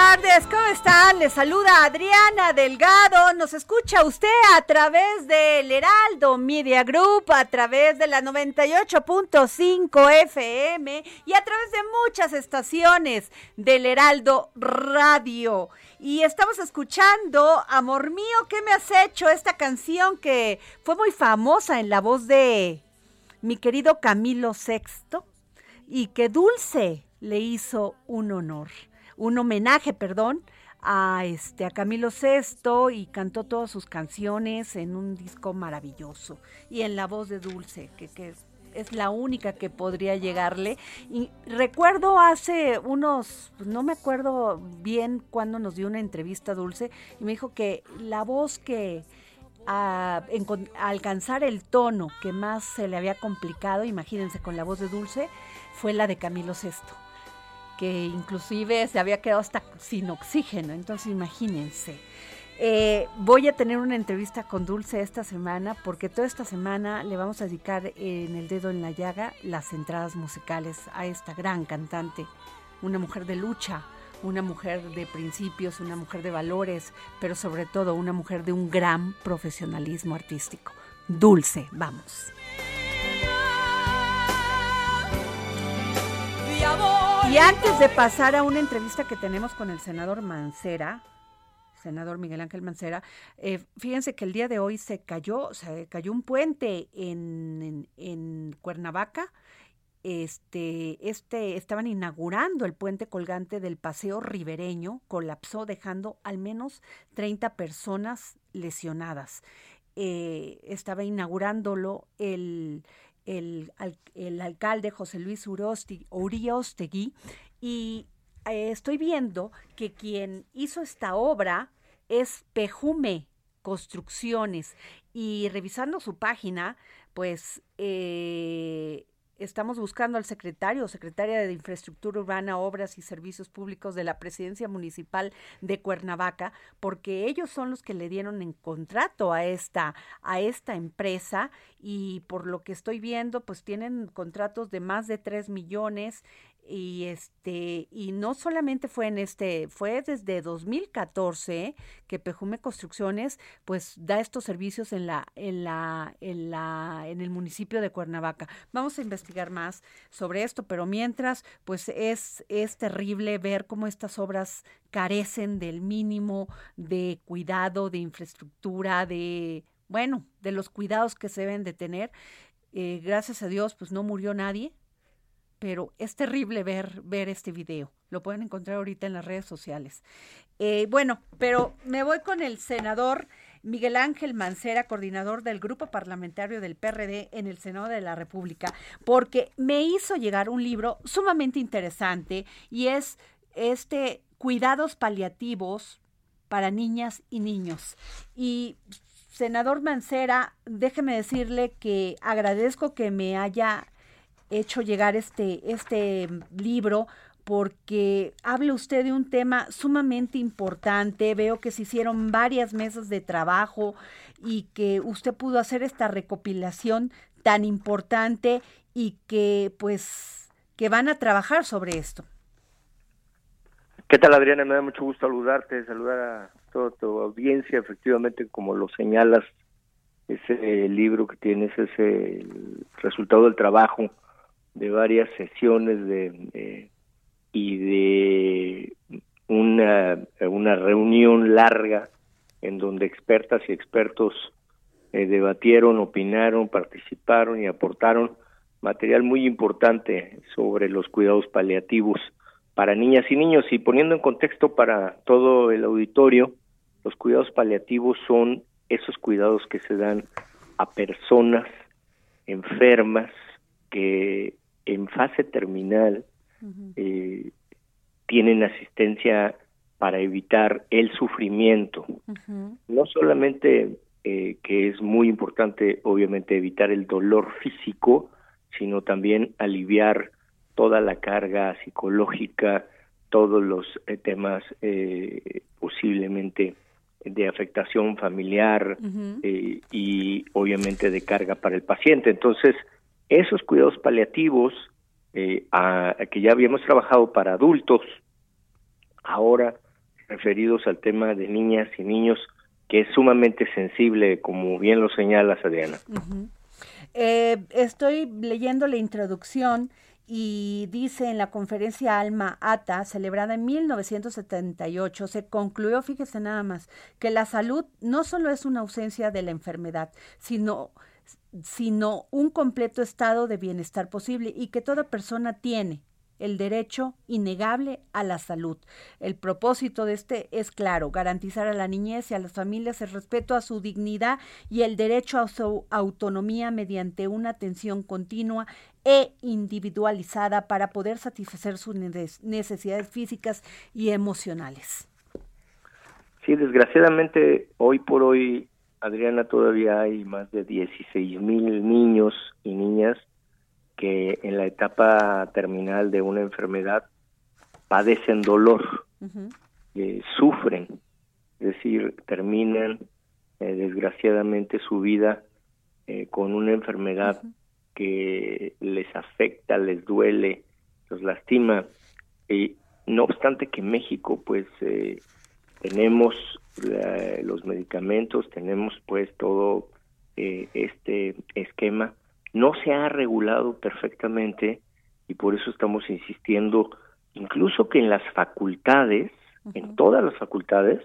Tardes, ¿cómo están? Les saluda Adriana Delgado. Nos escucha usted a través del Heraldo Media Group, a través de la 98.5 FM y a través de muchas estaciones del Heraldo Radio. Y estamos escuchando, Amor mío, ¿qué me has hecho? Esta canción que fue muy famosa en la voz de mi querido Camilo Sexto y que Dulce le hizo un honor, un homenaje, perdón, a este a Camilo Sesto y cantó todas sus canciones en un disco maravilloso y en la voz de Dulce, que, es la única que podría llegarle. Y recuerdo hace unos, pues, no me acuerdo bien cuándo nos dio una entrevista Dulce y me dijo que la voz que a, alcanzar el tono que más se le había complicado, imagínense con la voz de Dulce, fue la de Camilo Sesto, que inclusive se había quedado hasta sin oxígeno, entonces imagínense. Eh, voy a tener una entrevista con Dulce esta semana porque toda esta semana le vamos a dedicar en el dedo en la llaga las entradas musicales a esta gran cantante, una mujer de lucha, una mujer de principios, una mujer de valores, pero sobre todo una mujer de un gran profesionalismo artístico. Dulce, vamos. Y antes de pasar a una entrevista que tenemos con el senador Mancera, senador Miguel Ángel Mancera, eh, fíjense que el día de hoy se cayó, se cayó un puente en, en- Cuernavaca. Este, este, estaban inaugurando el puente colgante del paseo ribereño, colapsó dejando al menos 30 personas lesionadas. Eh, estaba inaugurándolo el, el, al- el alcalde José Luis Uriostegui y eh, estoy viendo que quien hizo esta obra es Pejume Construcciones. Y revisando su página, pues eh, estamos buscando al secretario o secretaria de Infraestructura Urbana, Obras y Servicios Públicos de la Presidencia Municipal de Cuernavaca, porque ellos son los que le dieron en contrato a esta, a esta empresa y por lo que estoy viendo, pues tienen contratos de más de 3 millones y este y no solamente fue en este fue desde 2014 que Pejume Construcciones pues da estos servicios en la en la en la en el municipio de Cuernavaca. Vamos a investigar más sobre esto, pero mientras pues es es terrible ver cómo estas obras carecen del mínimo de cuidado, de infraestructura, de bueno, de los cuidados que se deben de tener. Eh, gracias a Dios pues no murió nadie, pero es terrible ver, ver este video. Lo pueden encontrar ahorita en las redes sociales. Eh, bueno, pero me voy con el senador Miguel Ángel Mancera, coordinador del grupo parlamentario del PRD en el Senado de la República, porque me hizo llegar un libro sumamente interesante y es este Cuidados paliativos para niñas y niños. Y senador Mancera, déjeme decirle que agradezco que me haya hecho llegar este, este libro porque habla usted de un tema sumamente importante. Veo que se hicieron varias mesas de trabajo y que usted pudo hacer esta recopilación tan importante y que pues que van a trabajar sobre esto. ¿Qué tal Adriana? Me da mucho gusto saludarte, saludar a toda tu audiencia. Efectivamente, como lo señalas, ese libro que tienes es el resultado del trabajo de varias sesiones de y de una, una reunión larga en donde expertas y expertos eh, debatieron, opinaron, participaron y aportaron material muy importante sobre los cuidados paliativos para niñas y niños. Y poniendo en contexto para todo el auditorio, los cuidados paliativos son esos cuidados que se dan a personas enfermas que en fase terminal eh, tienen asistencia para evitar el sufrimiento. No solamente eh, que es muy importante, obviamente, evitar el dolor físico, sino también aliviar toda la carga psicológica, todos los eh, temas eh, posiblemente de afectación familiar y obviamente de carga para el paciente. Entonces, esos cuidados paliativos eh, que ya habíamos trabajado para adultos, ahora referidos al tema de niñas y niños, que es sumamente sensible, como bien lo señalas, Adriana. Eh, estoy leyendo la introducción y dice en la conferencia Alma Ata, celebrada en 1978, se concluyó, fíjese nada más, que la salud no solo es una ausencia de la enfermedad, sino sino un completo estado de bienestar posible y que toda persona tiene el derecho innegable a la salud. El propósito de este es claro, garantizar a la niñez y a las familias el respeto a su dignidad y el derecho a su autonomía mediante una atención continua e individualizada para poder satisfacer sus necesidades físicas y emocionales. Sí, desgraciadamente hoy por hoy Adriana, todavía hay más de 16 mil niños y niñas que en la etapa terminal de una enfermedad padecen dolor, eh, sufren, es decir, terminan eh, desgraciadamente su vida eh, con una enfermedad que les afecta, les duele, los lastima. Y no obstante que México, pues, tenemos los medicamentos, tenemos pues todo eh, este esquema. No se ha regulado perfectamente y por eso estamos insistiendo incluso que en las facultades, en todas las facultades,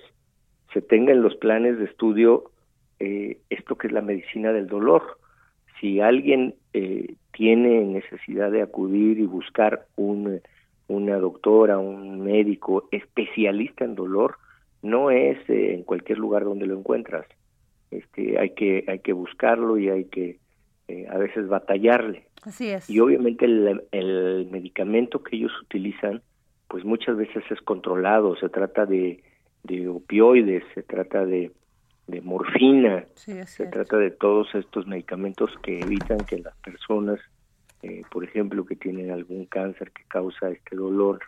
se tengan los planes de estudio eh, esto que es la medicina del dolor. Si alguien eh, tiene necesidad de acudir y buscar un, una doctora, un médico especialista en dolor, no es eh, en cualquier lugar donde lo encuentras. Este, hay que hay que buscarlo y hay que eh, a veces batallarle. Así es. Y obviamente el, el, medicamento que ellos utilizan, pues muchas veces es controlado. Se trata de, de opioides, se trata de, de morfina, se trata de todos estos medicamentos que evitan que las personas, eh, por ejemplo, que tienen algún cáncer que causa este dolor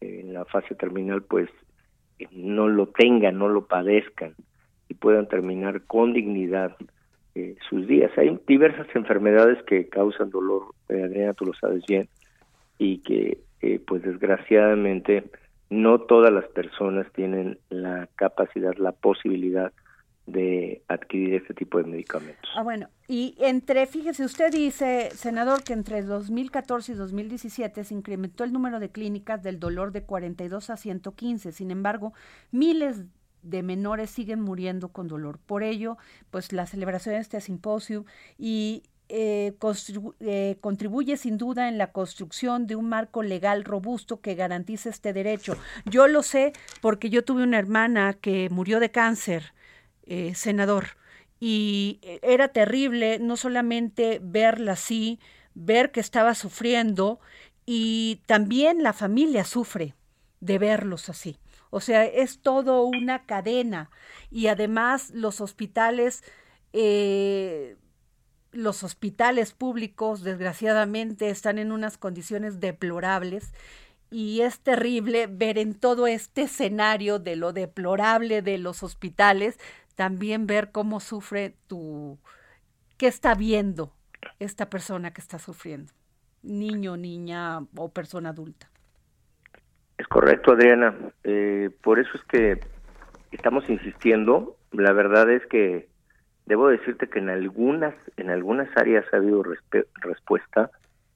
en la fase terminal, pues no lo tengan, no lo padezcan y puedan terminar con dignidad eh, sus días. Hay diversas enfermedades que causan dolor, eh, Adriana, tú lo sabes bien, y que eh, pues desgraciadamente no todas las personas tienen la capacidad, la posibilidad de adquirir este tipo de medicamentos. Ah, bueno, y entre, fíjese, usted dice, senador, que entre 2014 y 2017 se incrementó el número de clínicas del dolor de 42 a 115. Sin embargo, miles de menores siguen muriendo con dolor. Por ello, pues la celebración de este simposio y eh, eh, contribuye sin duda en la construcción de un marco legal robusto que garantice este derecho. Yo lo sé porque yo tuve una hermana que murió de cáncer eh, senador. Y era terrible no solamente verla así, ver que estaba sufriendo y también la familia sufre de verlos así. O sea, es todo una cadena y además los hospitales, eh, los hospitales públicos desgraciadamente están en unas condiciones deplorables y es terrible ver en todo este escenario de lo deplorable de los hospitales, también ver cómo sufre tu, qué está viendo esta persona que está sufriendo, niño, niña o persona adulta. Es correcto, Adriana. Eh, por eso es que estamos insistiendo. La verdad es que debo decirte que en algunas en algunas áreas ha habido respuesta,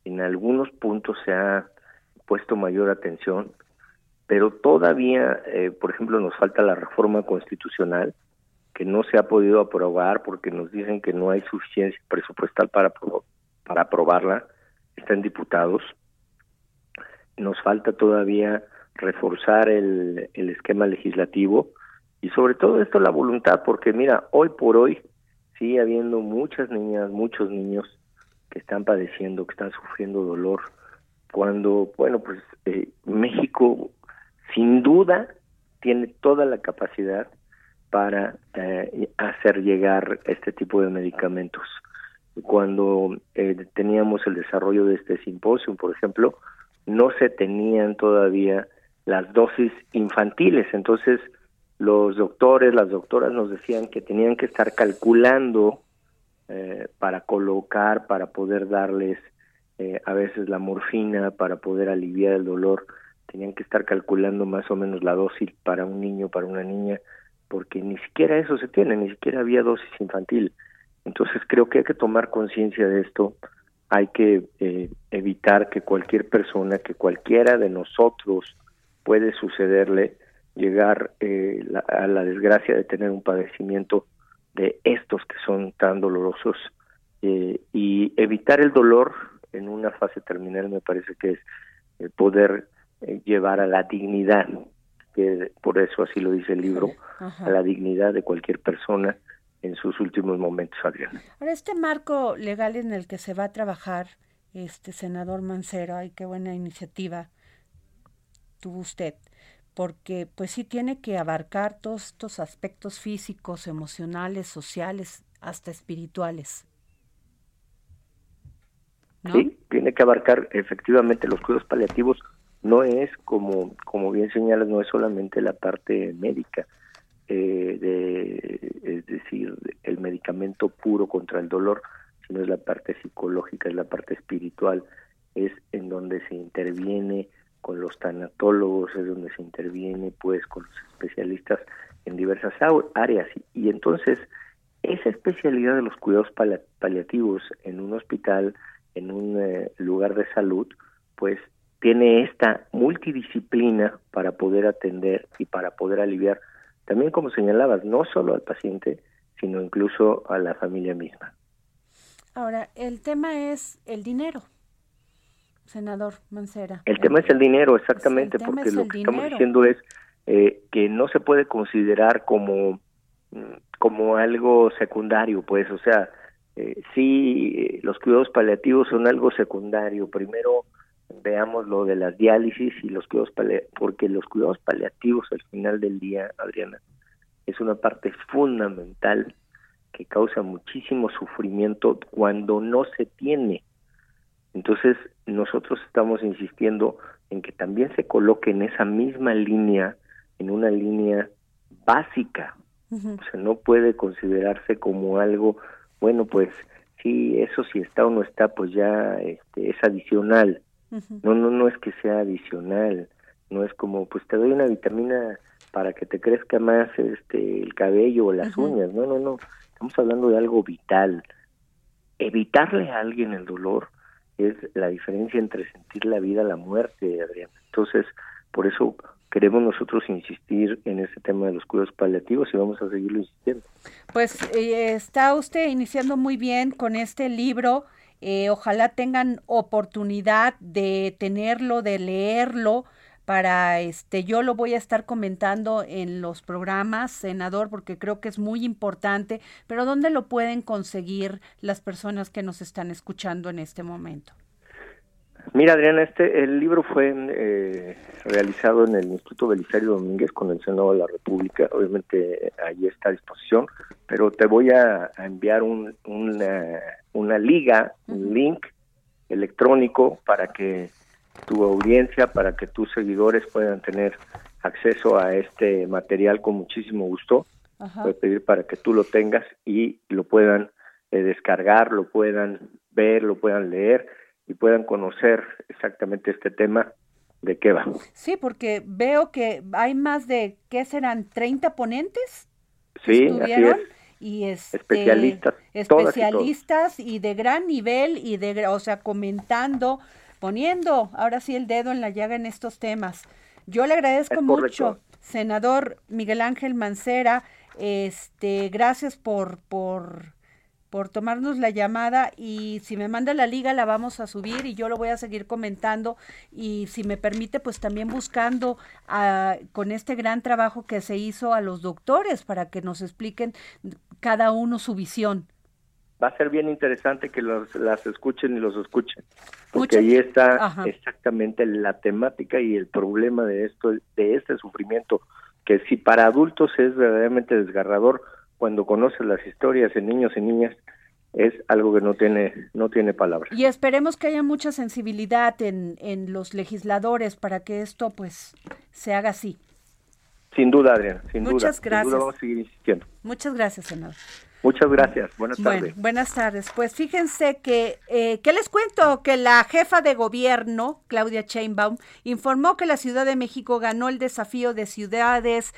en algunos puntos se ha puesto mayor atención, pero todavía, eh, por ejemplo, nos falta la reforma constitucional que no se ha podido aprobar porque nos dicen que no hay suficiencia presupuestal para para aprobarla. Están diputados nos falta todavía reforzar el, el esquema legislativo y sobre todo esto la voluntad, porque mira, hoy por hoy sigue habiendo muchas niñas, muchos niños que están padeciendo, que están sufriendo dolor, cuando, bueno, pues eh, México sin duda tiene toda la capacidad para eh, hacer llegar este tipo de medicamentos. Cuando eh, teníamos el desarrollo de este simposio, por ejemplo, no se tenían todavía las dosis infantiles, entonces los doctores, las doctoras nos decían que tenían que estar calculando eh, para colocar, para poder darles eh, a veces la morfina, para poder aliviar el dolor, tenían que estar calculando más o menos la dosis para un niño, para una niña, porque ni siquiera eso se tiene, ni siquiera había dosis infantil. Entonces creo que hay que tomar conciencia de esto, hay que eh, evitar que cualquier persona, que cualquiera de nosotros puede sucederle llegar eh, a la desgracia de tener un padecimiento de estos que son tan dolorosos eh, y evitar el dolor en una fase terminal me parece que es poder llevar a la dignidad que por eso así lo dice el libro a la dignidad de cualquier persona en sus últimos momentos, Adriana. Ahora, este marco legal en el que se va a trabajar, este senador Mancero, ay, qué buena iniciativa tuvo usted, porque pues sí tiene que abarcar todos estos aspectos físicos, emocionales, sociales, hasta espirituales. Sí, tiene que abarcar efectivamente los cuidados paliativos. No es como, como bien señalas, no es solamente la parte médica, eh, de, es decir, el medicamento puro contra el dolor, sino es la parte psicológica, es la parte espiritual, es en donde se interviene con los tanatólogos, es donde se interviene pues con los especialistas en diversas áreas. Y, entonces esa especialidad de los cuidados paliativos en un hospital, en un eh, lugar de salud, pues tiene esta multidisciplina para poder atender y para poder aliviar también como señalabas, no solo al paciente, sino incluso a la familia misma. Ahora, el tema es el dinero, senador Mancera. El tema es el dinero, exactamente, porque lo que estamos diciendo es eh, que no se puede considerar como, como algo secundario, pues, o sea, eh, sí, los cuidados paliativos son algo secundario. Primero veamos lo de las diálisis y los cuidados paliativos, porque los cuidados paliativos al final del día, Adriana, es una parte fundamental que causa muchísimo sufrimiento cuando no se tiene. Entonces, nosotros estamos insistiendo en que también se coloque en esa misma línea, en una línea básica. O sea, no puede considerarse como algo, bueno, pues sí, eso si está o no está, pues ya este, es adicional. No, no, no es que sea adicional, no es como, pues te doy una vitamina para que te crezca más este el cabello o las uñas, no, no, no, estamos hablando de algo vital. Evitarle a alguien el dolor es la diferencia entre sentir la vida, la muerte, Adrián. Entonces, por eso queremos nosotros insistir en este tema de los cuidados paliativos y vamos a seguirlo insistiendo. Pues eh, está usted iniciando muy bien con este libro eh, ojalá tengan oportunidad de tenerlo, de leerlo, para este yo lo voy a estar comentando en los programas, senador, porque creo que es muy importante, pero ¿dónde lo pueden conseguir las personas que nos están escuchando en este momento? Mira, Adriana, este, el libro fue eh, realizado en el Instituto Belisario Domínguez con el Senado de la República. Obviamente ahí está a disposición, pero te voy a, enviar un, una, liga, un link electrónico para que tu audiencia, para que tus seguidores puedan tener acceso a este material con muchísimo gusto. Voy a pedir para que tú lo tengas y lo puedan eh, descargar, lo puedan ver, lo puedan leer y puedan conocer exactamente este tema de qué va. Sí, porque veo que hay más de, ¿qué serán? ¿30 ponentes? Sí, así es. Y este, especialistas, especialistas y, de gran nivel y de, o sea, comentando, poniendo ahora sí el dedo en la llaga en estos temas. Yo le agradezco mucho, senador Miguel Ángel Mancera, este, gracias por, por por tomarnos la llamada y si me manda la liga la vamos a subir y yo lo voy a seguir comentando y si me permite pues también buscando a, con este gran trabajo que se hizo a los doctores para que nos expliquen cada uno su visión. Va a ser bien interesante que los, las escuchen y los escuchen, porque ahí está exactamente la temática y el problema de esto, de este sufrimiento, que si para adultos es verdaderamente desgarrador, cuando conoces las historias en niños y niñas es algo que no tiene no tiene palabras. Y esperemos que haya mucha sensibilidad en, en los legisladores para que esto pues se haga así. Sin duda, Adrián, sin Muchas gracias. vamos a seguir insistiendo. Muchas gracias, senador. Muchas gracias. Buenas tardes. buenas tardes. Pues fíjense que, eh, ¿qué les cuento? Que la jefa de gobierno, Claudia Chainbaum, informó que la Ciudad de México ganó el desafío de ciudades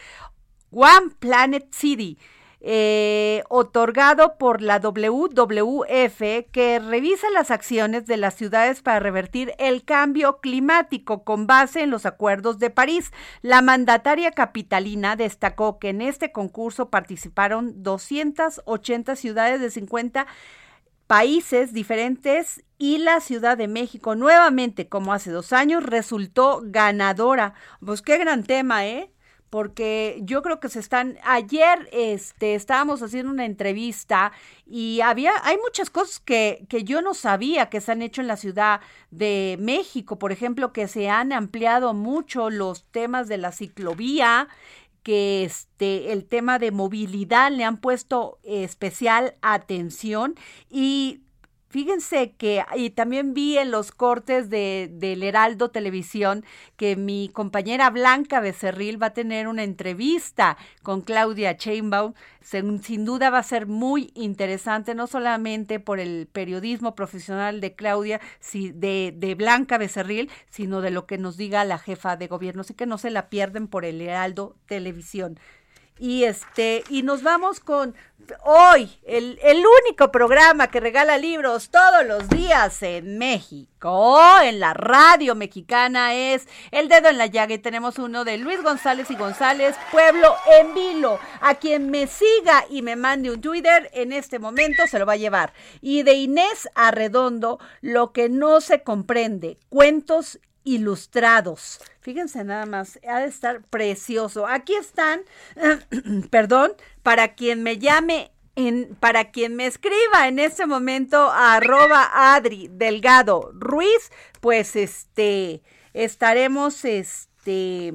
One Planet City eh, otorgado por la WWF que revisa las acciones de las ciudades para revertir el cambio climático con base en los acuerdos de París. La mandataria capitalina destacó que en este concurso participaron 280 ciudades de 50 países diferentes y la Ciudad de México nuevamente, como hace dos años, resultó ganadora. Pues qué gran tema, ¿eh? Porque yo creo que se están ayer este estábamos haciendo una entrevista y había hay muchas cosas que que yo no sabía que se han hecho en la Ciudad de México, por ejemplo, que se han ampliado mucho los temas de la ciclovía, que este el tema de movilidad le han puesto especial atención y Fíjense que, y también vi en los cortes de, del Heraldo Televisión que mi compañera Blanca Becerril va a tener una entrevista con Claudia Chainbaum. Sin, duda va a ser muy interesante, no solamente por el periodismo profesional de Claudia, si, de, de Blanca Becerril, sino de lo que nos diga la jefa de gobierno. Así que no se la pierden por el Heraldo Televisión y este y nos vamos con hoy el, el, único programa que regala libros todos los días en México en la radio mexicana es El Dedo en la Llaga y tenemos uno de Luis González y González Pueblo en Vilo. A quien me siga y me mande un Twitter en este momento se lo va a llevar. Y de Inés Arredondo Lo que no se comprende cuentos ilustrados. Fíjense nada más, ha de estar precioso. Aquí están, perdón, para quien me llame, para quien me escriba en este momento arroba Adri Delgado Ruiz, pues este, estaremos, este,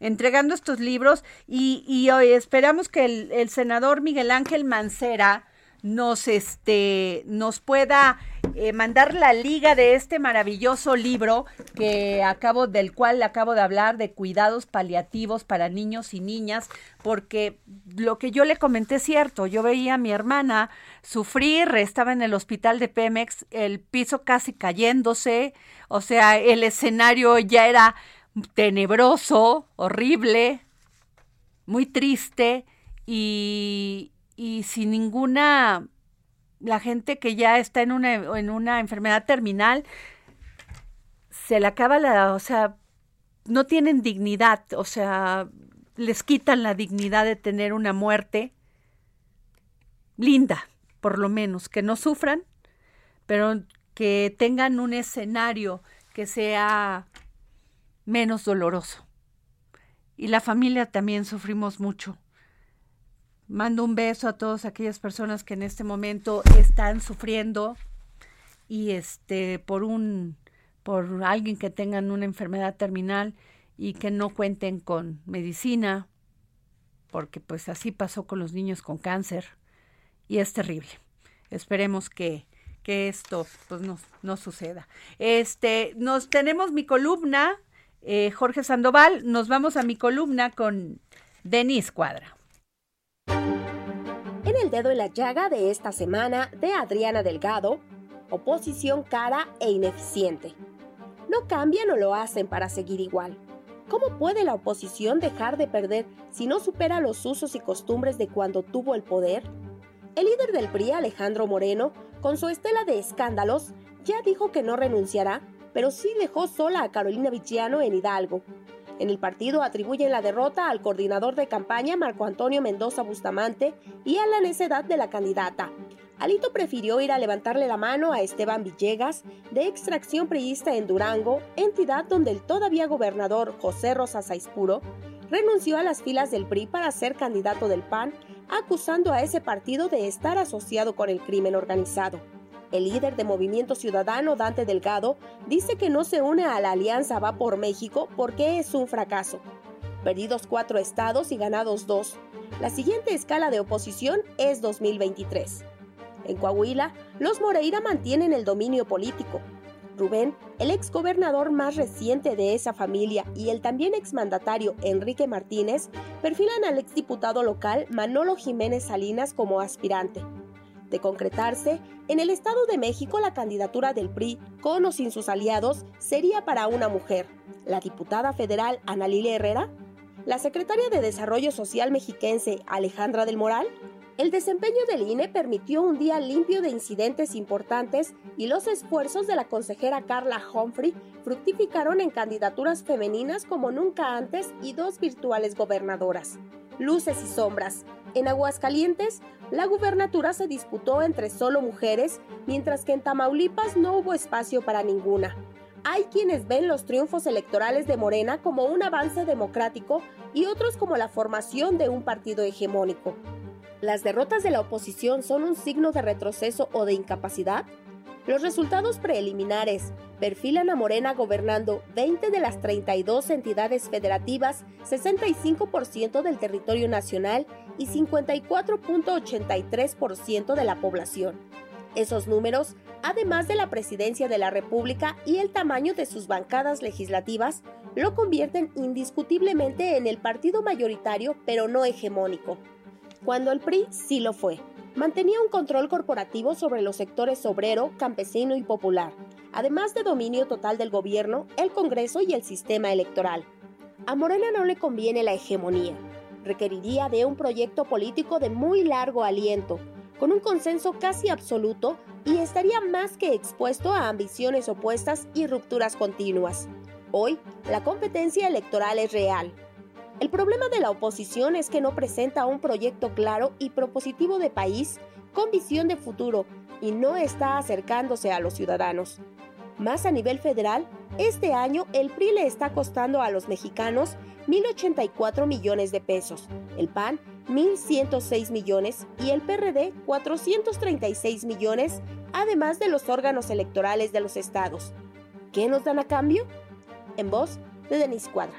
entregando estos libros y, y hoy esperamos que el, el senador Miguel Ángel Mancera nos, este, nos pueda eh, mandar la liga de este maravilloso libro que acabo, del cual acabo de hablar, de cuidados paliativos para niños y niñas, porque lo que yo le comenté es cierto, yo veía a mi hermana sufrir, estaba en el hospital de Pemex, el piso casi cayéndose, o sea, el escenario ya era tenebroso, horrible, muy triste y, y sin ninguna, la gente que ya está en una, en una enfermedad terminal, se le acaba la, o sea, no tienen dignidad, o sea, les quitan la dignidad de tener una muerte linda, por lo menos, que no sufran, pero que tengan un escenario que sea menos doloroso. Y la familia también sufrimos mucho. Mando un beso a todas aquellas personas que en este momento están sufriendo y este por un por alguien que tengan una enfermedad terminal y que no cuenten con medicina, porque pues así pasó con los niños con cáncer y es terrible. Esperemos que, que esto pues no, no suceda. Este, nos tenemos mi columna, eh, Jorge Sandoval, nos vamos a mi columna con Denis Cuadra. El dedo en la llaga de esta semana de Adriana Delgado, oposición cara e ineficiente. No cambian o lo hacen para seguir igual. ¿Cómo puede la oposición dejar de perder si no supera los usos y costumbres de cuando tuvo el poder? El líder del PRI, Alejandro Moreno, con su estela de escándalos, ya dijo que no renunciará, pero sí dejó sola a Carolina Vichiano en Hidalgo. En el partido atribuyen la derrota al coordinador de campaña Marco Antonio Mendoza Bustamante y a la necedad de la candidata, Alito prefirió ir a levantarle la mano a Esteban Villegas, de extracción priista en Durango, entidad donde el todavía gobernador José Rosa Saispuro renunció a las filas del PRI para ser candidato del PAN, acusando a ese partido de estar asociado con el crimen organizado. El líder de Movimiento Ciudadano, Dante Delgado, dice que no se une a la alianza Va por México porque es un fracaso. Perdidos cuatro estados y ganados dos. La siguiente escala de oposición es 2023. En Coahuila, los Moreira mantienen el dominio político. Rubén, el exgobernador más reciente de esa familia, y el también exmandatario Enrique Martínez perfilan al exdiputado local Manolo Jiménez Salinas como aspirante. De concretarse, en el Estado de México la candidatura del PRI, con o sin sus aliados, sería para una mujer, la diputada federal Ana Herrera, la secretaria de Desarrollo Social mexiquense Alejandra del Moral el desempeño del INE permitió un día limpio de incidentes importantes y los esfuerzos de la consejera Carla Humphrey fructificaron en candidaturas femeninas como nunca antes y dos virtuales gobernadoras. Luces y sombras. En Aguascalientes, la gubernatura se disputó entre solo mujeres, mientras que en Tamaulipas no hubo espacio para ninguna. Hay quienes ven los triunfos electorales de Morena como un avance democrático y otros como la formación de un partido hegemónico. ¿Las derrotas de la oposición son un signo de retroceso o de incapacidad? Los resultados preliminares perfilan a Morena gobernando 20 de las 32 entidades federativas, 65% del territorio nacional y 54.83% de la población. Esos números, además de la presidencia de la República y el tamaño de sus bancadas legislativas, lo convierten indiscutiblemente en el partido mayoritario pero no hegemónico cuando el PRI sí lo fue. Mantenía un control corporativo sobre los sectores obrero, campesino y popular, además de dominio total del gobierno, el Congreso y el sistema electoral. A Morena no le conviene la hegemonía. Requeriría de un proyecto político de muy largo aliento, con un consenso casi absoluto y estaría más que expuesto a ambiciones opuestas y rupturas continuas. Hoy, la competencia electoral es real, el problema de la oposición es que no presenta un proyecto claro y propositivo de país con visión de futuro y no está acercándose a los ciudadanos. Más a nivel federal, este año el PRI le está costando a los mexicanos 1.084 millones de pesos, el PAN 1.106 millones y el PRD 436 millones, además de los órganos electorales de los estados. ¿Qué nos dan a cambio? En voz de Denis Cuadra.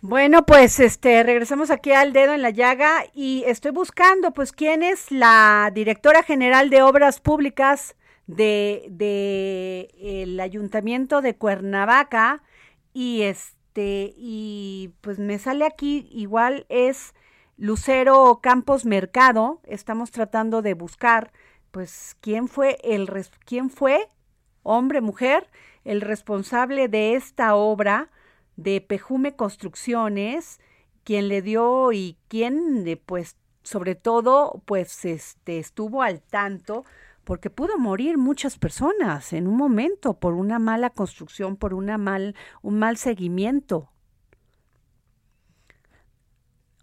Bueno, pues este regresamos aquí al dedo en la llaga y estoy buscando pues quién es la directora general de obras públicas de, el ayuntamiento de Cuernavaca y este y pues me sale aquí igual es Lucero Campos Mercado, estamos tratando de buscar pues quién fue el quién fue hombre mujer el responsable de esta obra de Pejume Construcciones, quien le dio y quien, eh, pues, sobre todo, pues, este, estuvo al tanto, porque pudo morir muchas personas en un momento por una mala construcción, por una mal, un mal seguimiento.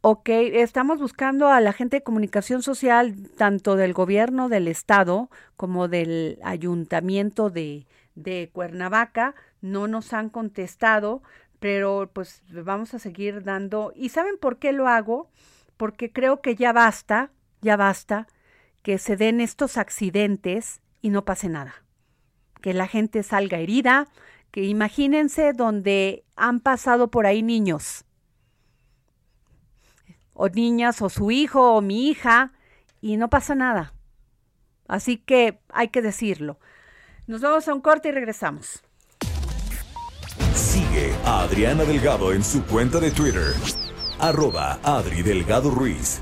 Ok, estamos buscando a la gente de comunicación social, tanto del gobierno del estado como del ayuntamiento de, de Cuernavaca, no nos han contestado, pero pues vamos a seguir dando. ¿Y saben por qué lo hago? Porque creo que ya basta, ya basta que se den estos accidentes y no pase nada. Que la gente salga herida, que imagínense donde han pasado por ahí niños o niñas o su hijo o mi hija y no pasa nada. Así que hay que decirlo. Nos vamos a un corte y regresamos. Sigue a Adriana Delgado en su cuenta de Twitter arroba Adri Delgado Ruiz.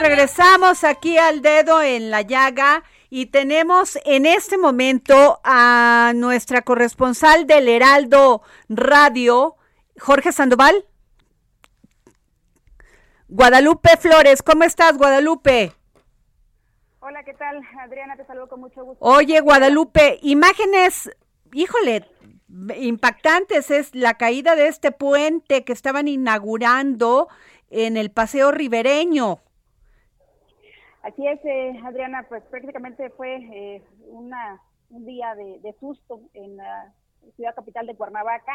Regresamos aquí al dedo en la llaga y tenemos en este momento a nuestra corresponsal del Heraldo Radio, Jorge Sandoval. Guadalupe Flores, ¿cómo estás, Guadalupe? Hola, ¿qué tal? Adriana, te saludo con mucho gusto. Oye, Guadalupe, imágenes, híjole, impactantes es la caída de este puente que estaban inaugurando en el Paseo Ribereño. Así es, eh, Adriana, pues prácticamente fue eh, una, un día de, susto en la ciudad capital de Cuernavaca,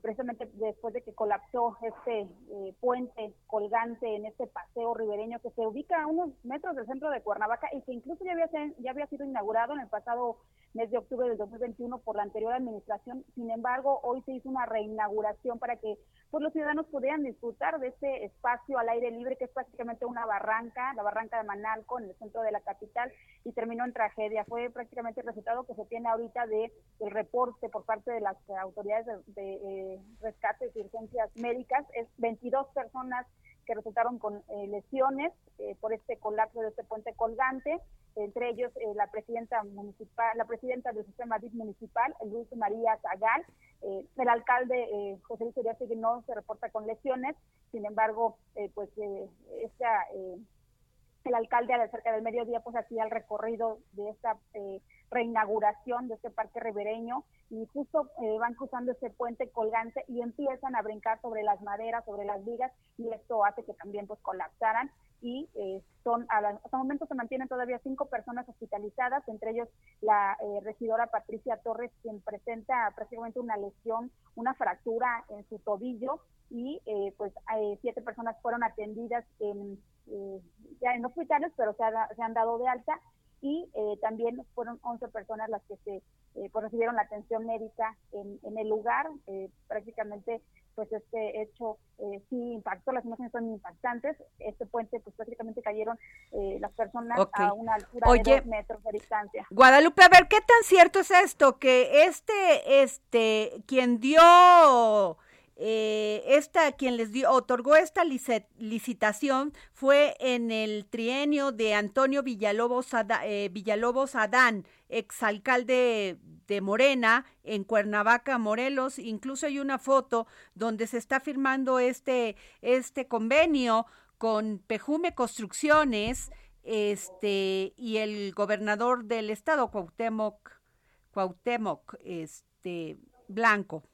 precisamente después de que colapsó este eh, puente colgante en este paseo ribereño que se ubica a unos metros del centro de Cuernavaca y que incluso ya había, ya había sido inaugurado en el pasado mes de octubre del 2021 por la anterior administración. Sin embargo, hoy se hizo una reinauguración para que pues, los ciudadanos pudieran disfrutar de este espacio al aire libre que es prácticamente una barranca, la barranca de Manalco en el centro de la capital y terminó en tragedia. Fue prácticamente el resultado que se tiene ahorita de el reporte por parte de las autoridades de, de, eh, rescate y urgencias médicas. Es 22 personas que resultaron con eh, lesiones eh, por este colapso de este puente colgante, entre ellos eh, la presidenta municipal, la presidenta del sistema DIF municipal, Luis María Zagal, el alcalde José Luis Uriarte no se reporta con lesiones, sin embargo, eh, pues esta, el alcalde a cerca del mediodía pues hacía el recorrido de esta reinauguración de este parque ribereño y justo eh, van cruzando este puente colgante y empiezan a brincar sobre las maderas, sobre las vigas y esto hace que también pues colapsaran y eh, son a la- hasta el momento se mantienen todavía cinco personas hospitalizadas, entre ellos la eh, regidora Patricia Torres, quien presenta prácticamente una lesión, una fractura en su tobillo y eh, pues eh, siete personas fueron atendidas en, eh, ya en hospitales, pero se, se han dado de alta y eh, también fueron 11 personas las que se eh, pues recibieron la atención médica en, en el lugar. Eh, prácticamente, pues este hecho eh, sí impactó, las imágenes son impactantes. Este puente, pues prácticamente cayeron eh, las personas a una altura Oye. de dos metros de distancia. Guadalupe, a ver, ¿qué tan cierto es esto? Que este, este, quien dio, eh, esta, quien les dio, otorgó esta licitación fue en el trienio de Antonio Villalobos, Ada- eh, Villalobos Adán, exalcalde de Morena en Cuernavaca, Morelos. Incluso hay una foto donde se está firmando este, este convenio con Pejume Construcciones este y el gobernador del estado Cuauhtémoc Cuauhtémoc este Blanco.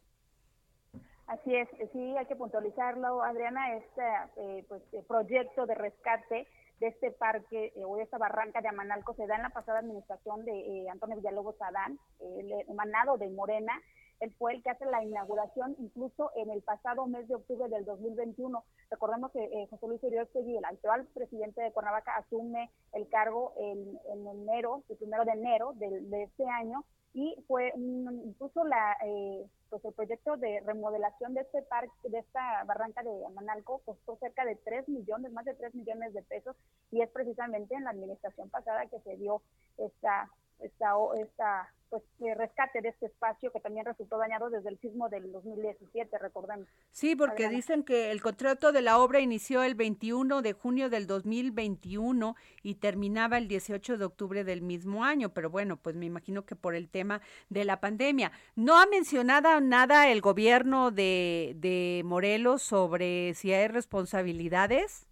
Así es, sí, hay que puntualizarlo, Adriana, este eh, pues, eh, proyecto de rescate de este parque eh, o de esta barranca de Amanalco se da en la pasada administración de Antonio Villalobos Adán, el emanado de Morena, él fue el que hace la inauguración incluso en el pasado mes de octubre del 2021. Recordemos que José Luis Uriostegui, el actual presidente de Cuernavaca, asume el cargo en, enero, el primero de enero de, de este año, y fue incluso la eh, pues el proyecto de remodelación de este parque de esta barranca de Amanalco costó cerca de 3 millones más de 3 millones de pesos y es precisamente en la administración pasada que se dio esta esta esta pues rescate de este espacio que también resultó dañado desde el sismo del 2017, recordemos. Sí, porque dicen que el contrato de la obra inició el 21 de junio del 2021 y terminaba el 18 de octubre del mismo año, pero bueno, pues me imagino que por el tema de la pandemia. ¿No ha mencionado nada el gobierno de, de Morelos sobre si hay responsabilidades?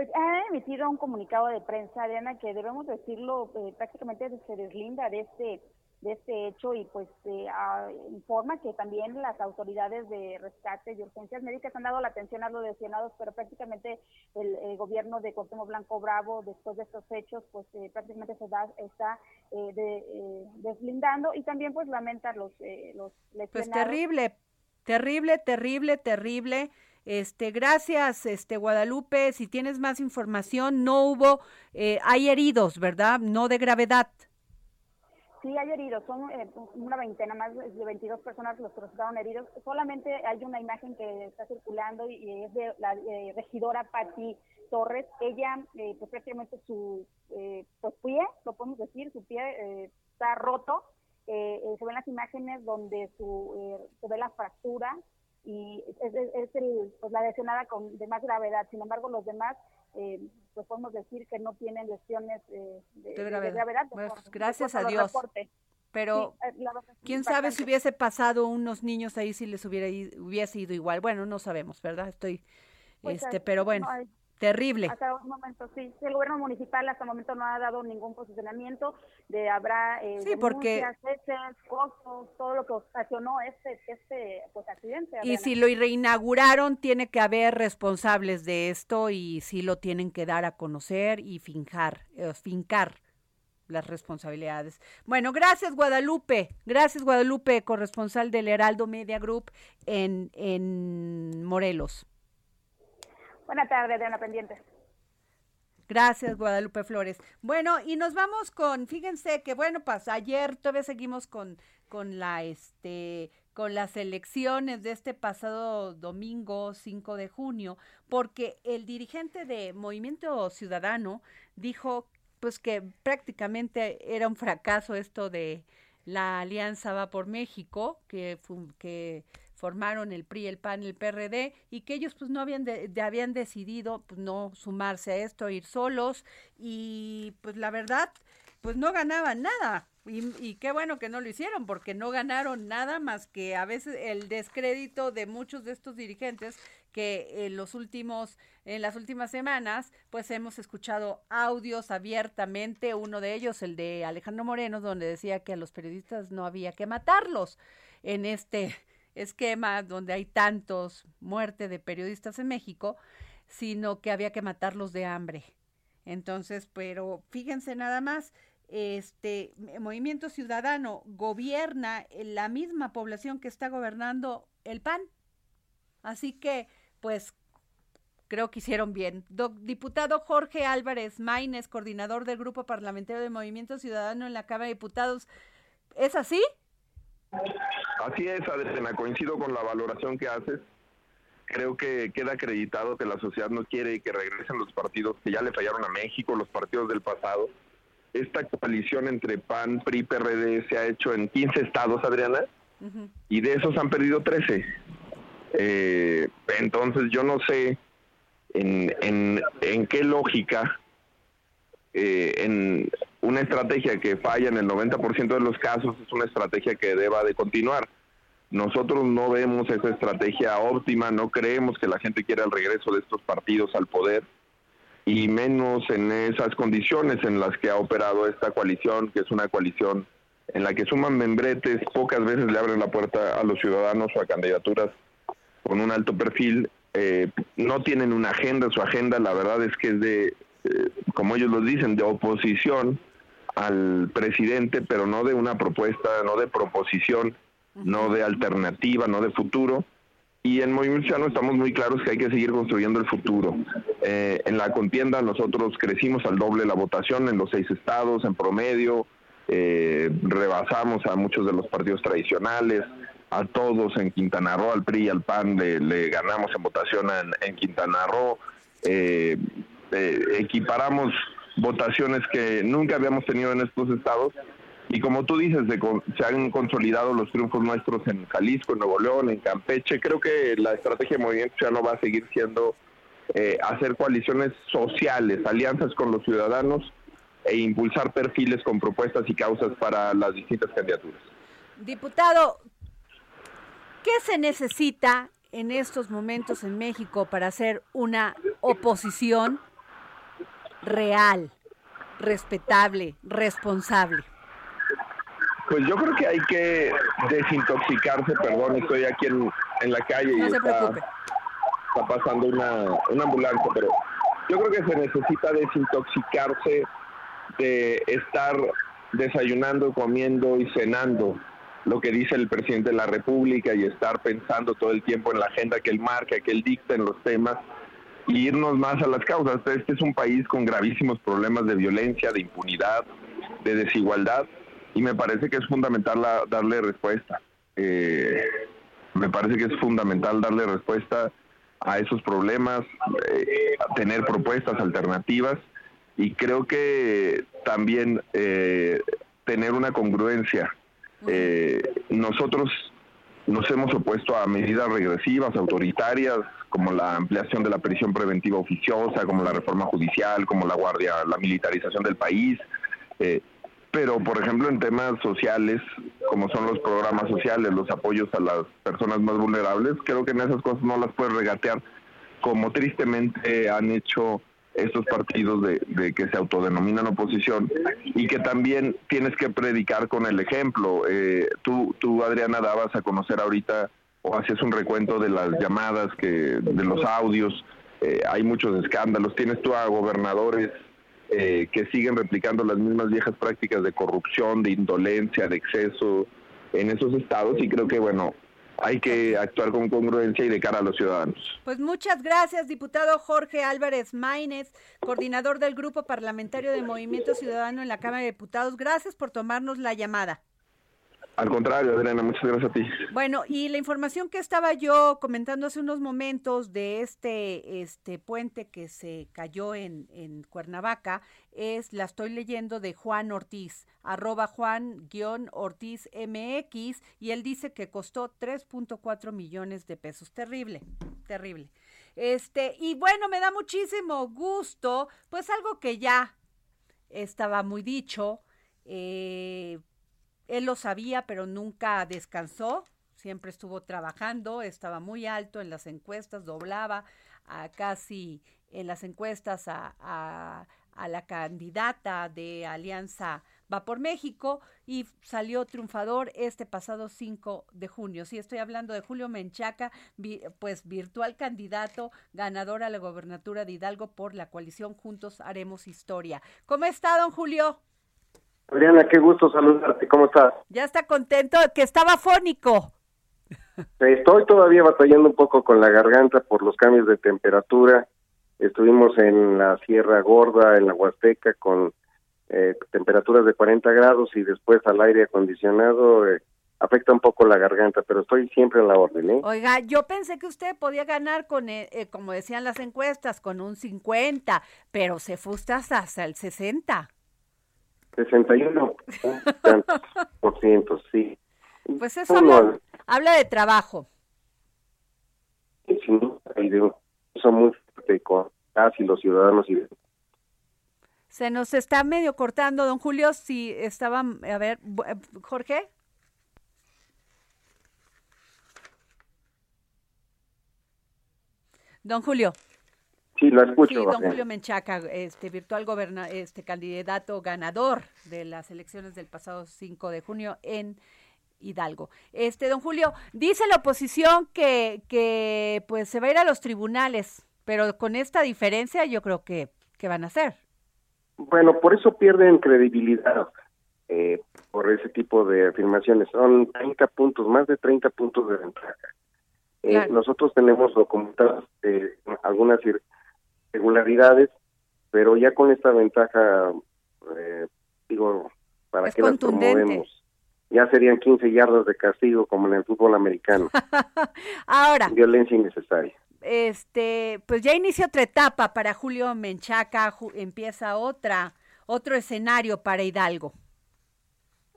Pues ha emitido un comunicado de prensa, Diana, que debemos decirlo, eh, prácticamente se deslinda de este de este hecho y pues eh, informa que también las autoridades de rescate y urgencias médicas han dado la atención a los lesionados, pero prácticamente el, gobierno de Cuauhtémoc Blanco Bravo, después de estos hechos, pues eh, prácticamente se da, está de, deslindando y también pues lamenta los, los lesionados. Pues terrible, terrible, terrible, terrible este, gracias, este Guadalupe. Si tienes más información, no hubo, eh, hay heridos, ¿verdad? No de gravedad. Sí, hay heridos, son eh, una veintena, más de 22 personas los que resultaron heridos. Solamente hay una imagen que está circulando y es de la eh, regidora Patti Torres. Ella, pues prácticamente su pues pie, lo podemos decir, su pie está roto. se ven las imágenes donde su, se ve la fractura y es, es el, pues la lesionada con de más gravedad. Sin embargo, los demás, eh, pues podemos decir que no tienen lesiones eh, de, gravedad. Pues, gracias a Dios. Pero eh, quién sabe si hubiese pasado unos niños ahí si les hubiera hubiese ido igual. Bueno, no sabemos, ¿verdad? Estoy, pues, este, pero bueno. Terrible. Hasta el momento, sí. El gobierno municipal hasta el momento no ha dado ningún posicionamiento de habrá eh, sí, porque costos, todo lo que ocasionó este, este pues, accidente. Y si lo reinauguraron, tiene que haber responsables de esto y sí lo tienen que dar a conocer y fincar, eh, fincar las responsabilidades. Bueno, gracias Guadalupe, gracias Guadalupe, corresponsal del Heraldo Media Group en, en Morelos. Buenas tardes, Adriana Pendiente. Gracias, Guadalupe Flores. Bueno, y nos vamos con, fíjense que bueno, pues ayer todavía seguimos con, con la este con las elecciones de este pasado domingo 5 de junio, porque el dirigente de Movimiento Ciudadano dijo pues que prácticamente era un fracaso esto de la Alianza Va por México, que, que formaron el PRI, el PAN, el PRD y que ellos pues no habían de, habían decidido pues no sumarse a esto, ir solos y pues la verdad pues no ganaban nada. Y, y, qué bueno que no lo hicieron, porque no ganaron nada más que a veces el descrédito de muchos de estos dirigentes que en los últimos, en las últimas semanas, pues hemos escuchado audios abiertamente, uno de ellos, el de Alejandro Moreno, donde decía que a los periodistas no había que matarlos en este, esquema donde hay tantos muerte de periodistas en México, sino que había que matarlos de hambre. Entonces, pero fíjense nada más, este Movimiento Ciudadano gobierna la misma población que está gobernando el PAN. Así que, pues, creo que hicieron bien. diputado Jorge Álvarez Maínez, coordinador del Grupo Parlamentario de Movimiento Ciudadano en la Cámara de Diputados, ¿es así? Así es, Adriana, coincido con la valoración que haces. Creo que queda acreditado que la sociedad no quiere que regresen los partidos que ya le fallaron a México, los partidos del pasado. Esta coalición entre PAN, PRI, PRD se ha hecho en 15 estados, Adriana, y de esos han perdido 13. Eh, entonces yo no sé en, en, en qué lógica eh, en una estrategia que falla en el 90% de los casos es una estrategia que deba de continuar. Nosotros no vemos esa estrategia óptima, no creemos que la gente quiera el regreso de estos partidos al poder. y menos en esas condiciones en las que ha operado esta coalición, que es una coalición en la que suman membretes, pocas veces le abren la puerta a los ciudadanos o a candidaturas con un alto perfil, eh, no tienen una agenda, su agenda la verdad es que es de, eh, como ellos lo dicen, de oposición al presidente, pero no de una propuesta, no de proposición, no de alternativa, no de futuro. Y en Movimiento Ciudadano estamos muy claros que hay que seguir construyendo el futuro. Eh, en la contienda nosotros crecimos al doble la votación en los seis estados, en promedio, eh, rebasamos a muchos de los partidos tradicionales, a todos en Quintana Roo, al PRI y al PAN le, ganamos en votación en, Quintana Roo, eh, eh, equiparamos votaciones que nunca habíamos tenido en estos estados y como tú dices, se han consolidado los triunfos nuestros en Jalisco, en Nuevo León, en Campeche. Creo que la estrategia de Movimiento Ciudadano va a seguir siendo eh, hacer coaliciones sociales, alianzas con los ciudadanos e impulsar perfiles con propuestas y causas para las distintas candidaturas. Diputado, ¿qué se necesita en estos momentos en México para hacer una oposición real, respetable, responsable? Pues yo creo que hay que desintoxicarse, perdón, estoy aquí en, en la calle y está, está, pasando una, una ambulancia, pero yo creo que se necesita desintoxicarse de estar desayunando, comiendo y cenando lo que dice el presidente de la República y estar pensando todo el tiempo en la agenda que él marca, que él dicta en los temas y irnos más a las causas. Este es un país con gravísimos problemas de violencia, de impunidad, de desigualdad y me parece que es fundamental darle respuesta. Eh, me parece que es fundamental darle respuesta a esos problemas, eh, tener propuestas alternativas y creo que también eh, tener una congruencia. Eh, nosotros nos hemos opuesto a medidas regresivas, autoritarias, como la ampliación de la prisión preventiva oficiosa, como la reforma judicial, como la guardia, la militarización del país. Eh, pero, por ejemplo, en temas sociales, como son los programas sociales, los apoyos a las personas más vulnerables, creo que en esas cosas no las puedes regatear, como tristemente han hecho estos partidos de, que se autodenominan oposición y que también tienes que predicar con el ejemplo. Eh, tú, tú, Adriana, dabas a conocer ahorita o hacías un recuento de las llamadas, que de los audios, eh, hay muchos escándalos. Tienes tú a gobernadores eh, que siguen replicando las mismas viejas prácticas de corrupción, de indolencia, de exceso en esos estados y creo que, bueno, hay que actuar con congruencia y de cara a los ciudadanos. Pues muchas gracias, diputado Jorge Álvarez Maínez, coordinador del Grupo Parlamentario de Movimiento Ciudadano en la Cámara de Diputados. Gracias por tomarnos la llamada. Al contrario, Adriana, muchas gracias a ti. Bueno, y la información que estaba yo comentando hace unos momentos de este, este puente que se cayó en, en Cuernavaca es, la estoy leyendo de Juan Ortiz, arroba Juan-Ortiz MX, y él dice que costó 3.4 millones de pesos. Terrible, terrible. Este, y bueno, me da muchísimo gusto, pues algo que ya estaba muy dicho, eh, él lo sabía, pero nunca descansó, siempre estuvo trabajando, estaba muy alto en las encuestas, doblaba a casi en las encuestas a, la candidata de Alianza Va por México y salió triunfador este pasado 5 de junio. Sí, estoy hablando de Julio Menchaca, pues virtual candidato ganador a la gobernatura de Hidalgo por la coalición Juntos Haremos Historia. ¿Cómo está, don Julio? Adriana, qué gusto saludarte. ¿Cómo estás? Ya está contento, que estaba fónico. Estoy todavía batallando un poco con la garganta por los cambios de temperatura. Estuvimos en la Sierra Gorda, en la Huasteca, con eh, temperaturas de 40 grados y después al aire acondicionado. Eh, afecta un poco la garganta, pero estoy siempre en la orden. ¿eh? Oiga, yo pensé que usted podía ganar con, como decían las encuestas, con un 50, pero se fusta hasta el 60. 61 por ciento, sí. Pues eso habla, habla, de trabajo. Sí, son muy fuerte con casi los ciudadanos y se nos está medio cortando, don Julio, si estaba, a ver, eh, Jorge. Don Julio. Sí, lo escucho. Sí, don. Julio Menchaca, este virtual goberna, este candidato ganador de las elecciones del pasado 5 de junio en Hidalgo. Este, don Julio, dice la oposición que, que pues se va a ir a los tribunales, pero con esta diferencia yo creo que, que van a hacer. Bueno, por eso pierden credibilidad eh, por ese tipo de afirmaciones. Son 30 puntos, más de 30 puntos de ventaja. Eh, Claro. Nosotros tenemos documentadas eh, algunas irregularidades, pero ya con esta ventaja, eh, digo, ¿para Es qué las promovemos? Ya serían 15 yardas de castigo como en el fútbol americano. Ahora, Violencia innecesaria. este, pues ya inicia otra etapa para Julio Menchaca, ju- empieza otra, otro escenario para Hidalgo.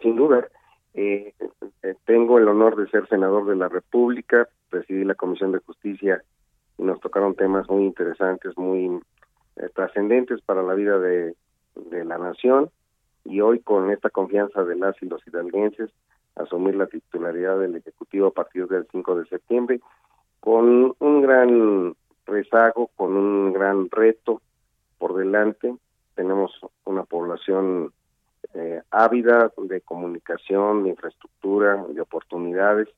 Sin duda, eh, eh, tengo el honor de ser senador de la República, presidí la Comisión de Justicia y nos tocaron temas muy interesantes, muy eh, trascendentes para la vida de, la nación y hoy con esta confianza de las y los hidalguenses asumir la titularidad del Ejecutivo a partir del 5 de septiembre con un gran rezago, con un gran reto por delante. Tenemos una población eh, ávida de comunicación, de infraestructura, de oportunidades,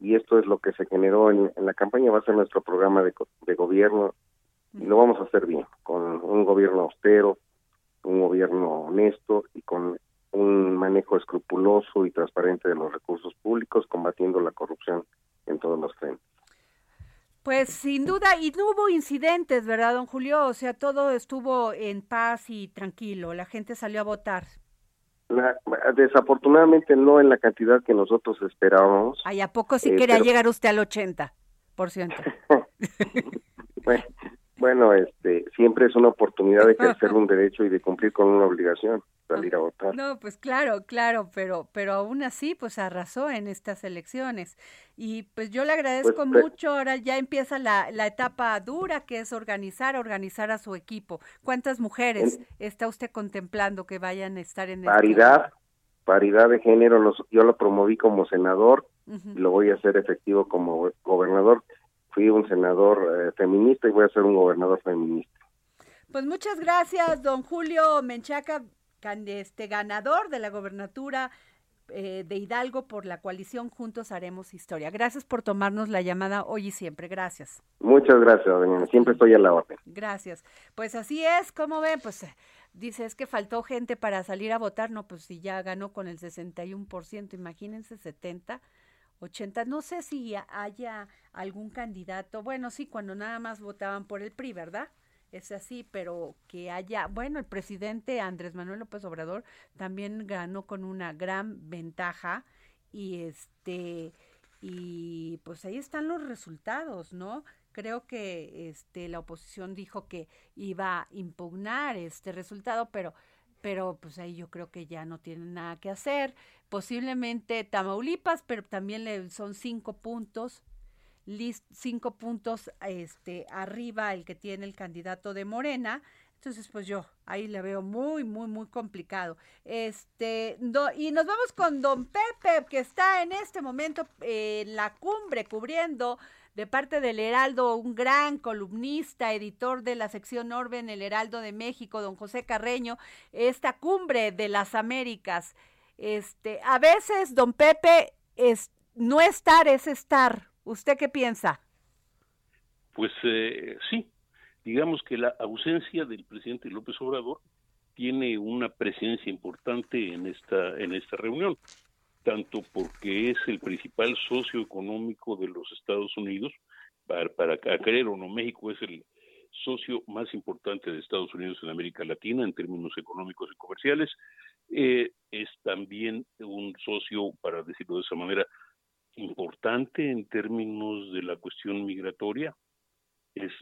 y esto es lo que se generó en, la campaña, va a ser nuestro programa de, de gobierno, y lo vamos a hacer bien, con un gobierno austero, un gobierno honesto y con un manejo escrupuloso y transparente de los recursos públicos, combatiendo la corrupción en todos los frentes. Pues sin duda, y no hubo incidentes, ¿verdad, don Julio? O sea, todo estuvo en paz y tranquilo, la gente salió a votar. La- desafortunadamente no en la cantidad que nosotros esperábamos. Ay, ¿a poco sí Eh, quería pero- llegar usted al 80%? Bueno, bueno, este, siempre es una oportunidad de ejercer un derecho y de cumplir con una obligación, salir a votar. No, pues claro, claro, pero, pero aún así, pues arrasó en estas elecciones. Y pues yo le agradezco Pues, mucho, ahora ya empieza la, la etapa dura, que es organizar, organizar a su equipo. ¿Cuántas mujeres está usted contemplando que vayan a estar en el Paridad, paridad de género, los- yo lo promoví como senador y lo voy a hacer efectivo como go- gobernador. Fui un senador eh, feminista y voy a ser un gobernador feminista. Pues muchas gracias, don Julio Menchaca, este ganador de la gobernatura eh, de Hidalgo por la coalición Juntos Haremos Historia. Gracias por tomarnos la llamada hoy y siempre. Gracias. Muchas gracias. Siempre estoy a la orden. Gracias. Pues así es, como ven, pues eh, dice, es que faltó gente para salir a votar, no, pues si ya ganó con el 61%, imagínense 70, 80, no sé si ha- haya algún candidato, bueno, sí, cuando nada más votaban por el PRI, ¿verdad? Es así, pero que haya, bueno, el presidente Andrés Manuel López Obrador también ganó con una gran ventaja y este y pues ahí están los resultados, ¿no? Creo que este la oposición dijo que iba a impugnar este resultado, pero pero pues ahí yo creo que ya no tienen nada que hacer. Posiblemente Tamaulipas, pero también le son cinco puntos, lis- cinco puntos este arriba el que tiene el candidato de Morena. Entonces, pues yo ahí le veo muy, muy, muy complicado. Este, do- y nos vamos con don Pepe, que está en este momento en la cumbre cubriendo de parte del Heraldo, un gran columnista, editor de la sección Orbe en el Heraldo de México, don José Carreño, esta cumbre de las Américas. Este, a veces, don Pepe, es, no estar es estar. ¿Usted qué piensa? Pues eh, sí, digamos que la ausencia del presidente López Obrador tiene una presencia importante en esta en esta reunión, tanto porque es el principal socio económico de los Estados Unidos, para, creer o no, México es el socio más importante de Estados Unidos en América Latina en términos económicos y comerciales, eh, es también un socio, para decirlo de esa manera, importante en términos de la cuestión migratoria, es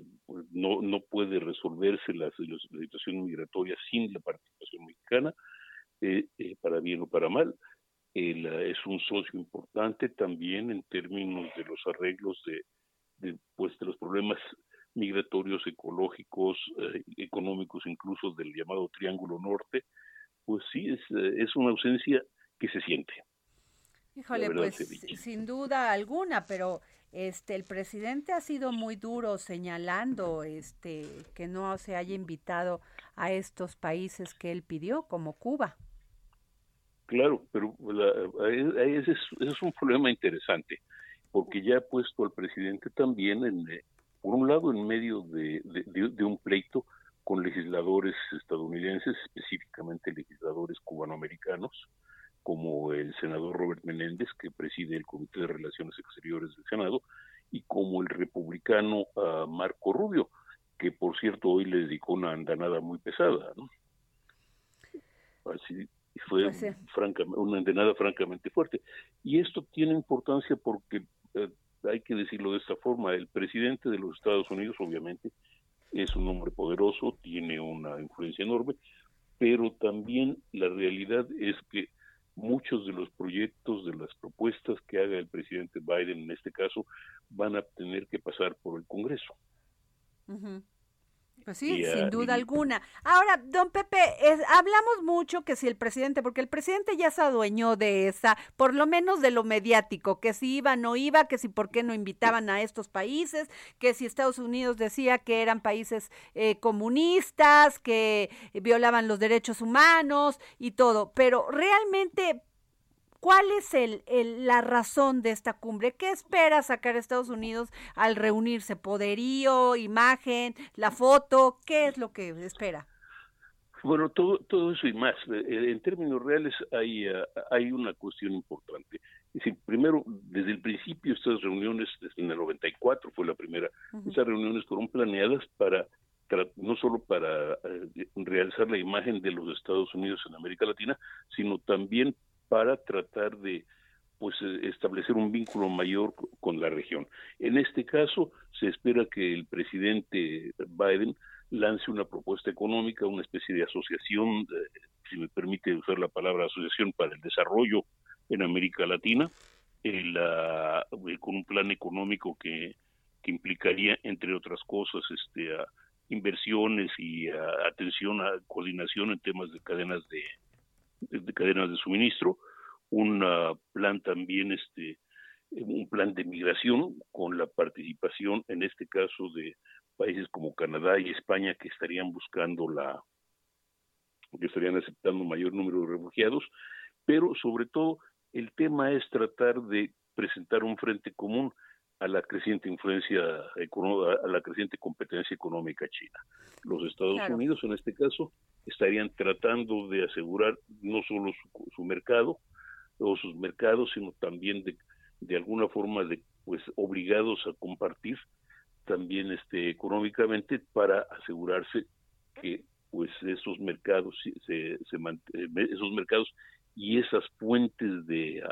no no puede resolverse la, la situación migratoria sin la participación mexicana eh, eh, para bien o para mal eh, es un socio importante también en términos de los arreglos de, de, pues de los problemas migratorios ecológicos eh, económicos incluso del llamado triángulo norte pues sí es eh, es una ausencia que se siente Híjole, pues sin duda alguna, pero este el presidente ha sido muy duro señalando este que no se haya invitado a estos países que él pidió como Cuba. Claro, pero ese, es, un problema interesante, porque ya ha puesto al presidente también, en, eh, por un lado, en medio de, un pleito con legisladores estadounidenses, específicamente legisladores cubanoamericanos, como el senador Robert Menéndez, que preside el Comité de Relaciones Exteriores del Senado, y como el republicano ah, Marco Rubio, que por cierto hoy le dedicó una andanada muy pesada, ¿no? Así fue pues una andanada francamente fuerte. Y esto tiene importancia porque, eh, hay que decirlo de esta forma, el presidente de los Estados Unidos obviamente es un hombre poderoso, tiene una influencia enorme, pero también la realidad es que muchos de los proyectos, de las propuestas que haga el presidente Biden en este caso, van a tener que pasar por el Congreso. Pues sí, sin duda alguna. Ahora, don Pepe, hablamos mucho que si el presidente, porque el presidente ya se adueñó de esa, por lo menos de lo mediático, que si iba, no iba, que si por qué no invitaban a estos países, que si Estados Unidos decía que eran países eh, comunistas, que violaban los derechos humanos y todo. Pero realmente, ¿Cuál es el, la razón de esta cumbre? ¿Qué espera sacar Estados Unidos al reunirse? ¿Poderío, imagen, la foto? ¿Qué es lo que espera? Bueno, todo, todo eso y más. Eh, en términos reales hay, ah, hay una cuestión importante. Es decir, primero, desde el principio estas reuniones, desde el 94 fue la primera, estas reuniones fueron planeadas para no solo para eh, realzar la imagen de los Estados Unidos en América Latina, sino también para tratar de pues eh, establecer un vínculo mayor con la región. En este caso, se espera que el presidente Biden lance una propuesta económica, una especie de asociación, eh, si me permite usar la palabra asociación para el desarrollo en América Latina, eh, con un plan económico que, implicaría, entre otras cosas, este, inversiones y atención a coordinación en temas de cadenas de, de cadenas de suministro, un plan también, este, un plan de migración con la participación, en este caso, de países como Canadá y España que estarían buscando la, que estarían aceptando un mayor número de refugiados, pero sobre todo el tema es tratar de presentar un frente común a la creciente influencia a la creciente competencia económica china. Los Estados Unidos, en este caso, estarían tratando de asegurar no solo su, mercado o sus mercados, sino también de, de alguna forma de pues obligados a compartir también este económicamente para asegurarse que pues esos mercados se, se, eh, esos mercados y esas fuentes de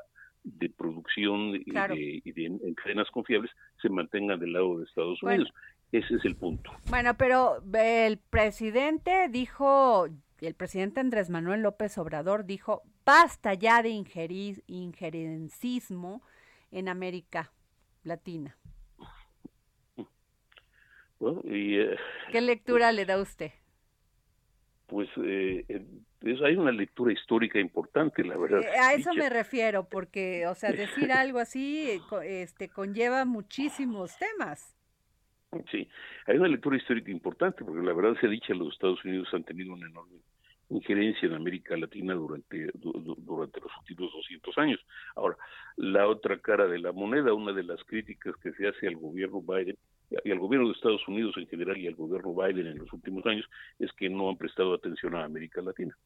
de producción y, de, en cadenas confiables se mantengan del lado de Estados Unidos. Ese es el punto. Bueno, pero el presidente dijo, el presidente Andrés Manuel López Obrador dijo, basta ya de ingerir, injerencismo en América Latina. Eh, ¿Qué lectura le da usted? Pues eh, hay una lectura histórica importante, la verdad. Eh, a eso me refiero, porque, o sea, decir algo así este, conlleva muchísimos temas. Sí, hay una lectura histórica importante, porque la verdad se ha dicho, los Estados Unidos han tenido una enorme injerencia en América Latina durante, durante los últimos 200 años. Ahora, la otra cara de la moneda, una de las críticas que se hace al gobierno Biden y al gobierno de Estados Unidos en general y al gobierno Biden en los últimos años es que no han prestado atención a América Latina.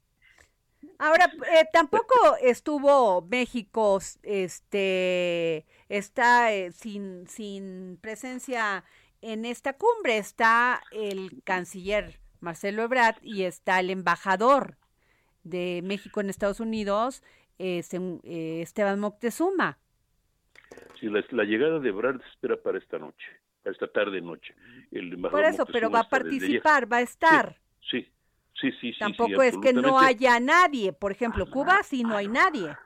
Ahora, eh, tampoco estuvo México, este, está eh, sin, sin presencia en esta cumbre. Está el canciller Marcelo Ebrard y está el embajador de México en Estados Unidos, eh, Esteban Moctezuma. Sí, la, llegada de Ebrard se espera para esta noche, para esta tarde noche. El Por eso, pero va a participar, va a estar. sí, Sí, sí, sí. Tampoco es que no haya nadie. Por ejemplo, Cuba sí no hay nadie.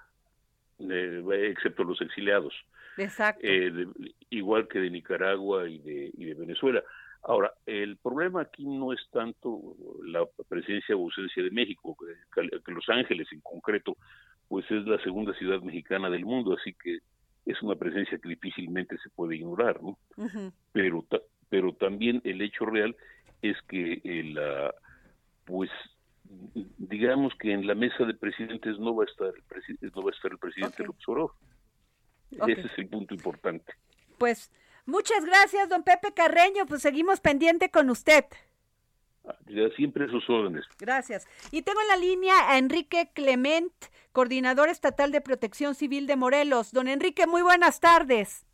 excepto los exiliados. Exacto. Eh, igual que de Nicaragua y de, y de Venezuela. Ahora, el problema aquí no es tanto la presencia o ausencia de México, que Los Ángeles en concreto, pues es la segunda ciudad mexicana del mundo, así que es una presencia que difícilmente se puede ignorar, ¿no? Pero pero también el hecho real es que el, pues digamos que en la mesa de presidentes no va a estar el presidente no va a estar el presidente López Obrador. Ese es el punto importante. Pues muchas gracias, don Pepe Carreño, pues seguimos pendiente con usted. Ya siempre a sus órdenes. Gracias. Y tengo en la línea a Enrique Clement, coordinador estatal de Protección Civil de Morelos. Don Enrique, muy buenas tardes.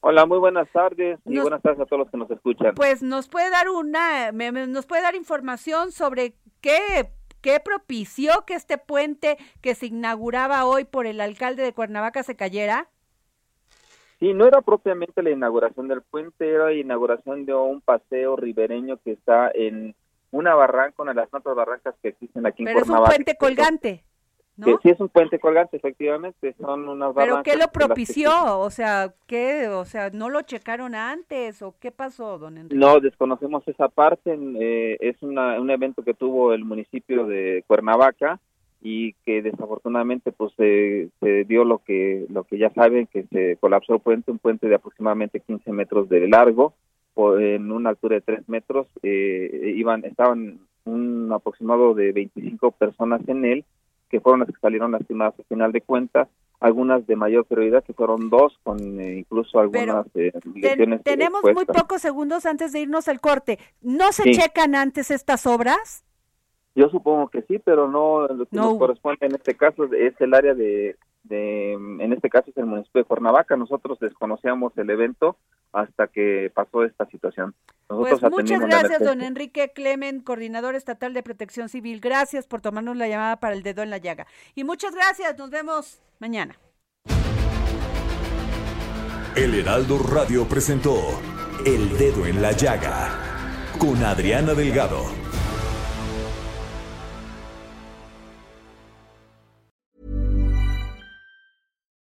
Hola, muy buenas tardes y buenas tardes a todos los que nos escuchan. Pues nos puede dar una, nos puede dar información sobre qué, qué propició que este puente que se inauguraba hoy por el alcalde de Cuernavaca se cayera. Sí, no era propiamente la inauguración del puente, era la inauguración de un paseo ribereño que está en una barranca, una de las tantas barrancas que existen aquí en Pero Cuernavaca. es un puente colgante. Que sí es un puente colgante, efectivamente, son unas ¿Pero qué lo barrancas en que propició? O sea, ¿qué? O sea, ¿no lo checaron antes o qué pasó, don Enrique? No, desconocemos esa parte. eh, es una, un evento que tuvo el municipio de Cuernavaca y que desafortunadamente pues se, se dio lo que lo que ya saben que se colapsó el puente, un puente de aproximadamente 15 metros de largo por- en una altura de 3 metros. eh, iban estaban un aproximado de 25 personas en él que fueron las que salieron lastimadas al final de cuentas. Algunas de mayor prioridad, que fueron dos, con eh, incluso algunas eh, Ten- lesiones tenemos muy pocos segundos antes de irnos al corte. ¿No se Sí. checan antes estas obras? Yo supongo que sí, pero no lo que No nos corresponde en este caso es el área de, de, en este caso es el municipio de Cuernavaca. Nosotros desconocíamos el evento hasta que pasó esta situación. Nosotros Pues muchas gracias, don. Enrique Clemen, coordinador estatal de protección civil. Gracias por tomarnos la llamada para el dedo en la llaga. Y muchas gracias, nos vemos mañana. El Heraldo Radio presentó El Dedo en la Llaga con Adriana Delgado.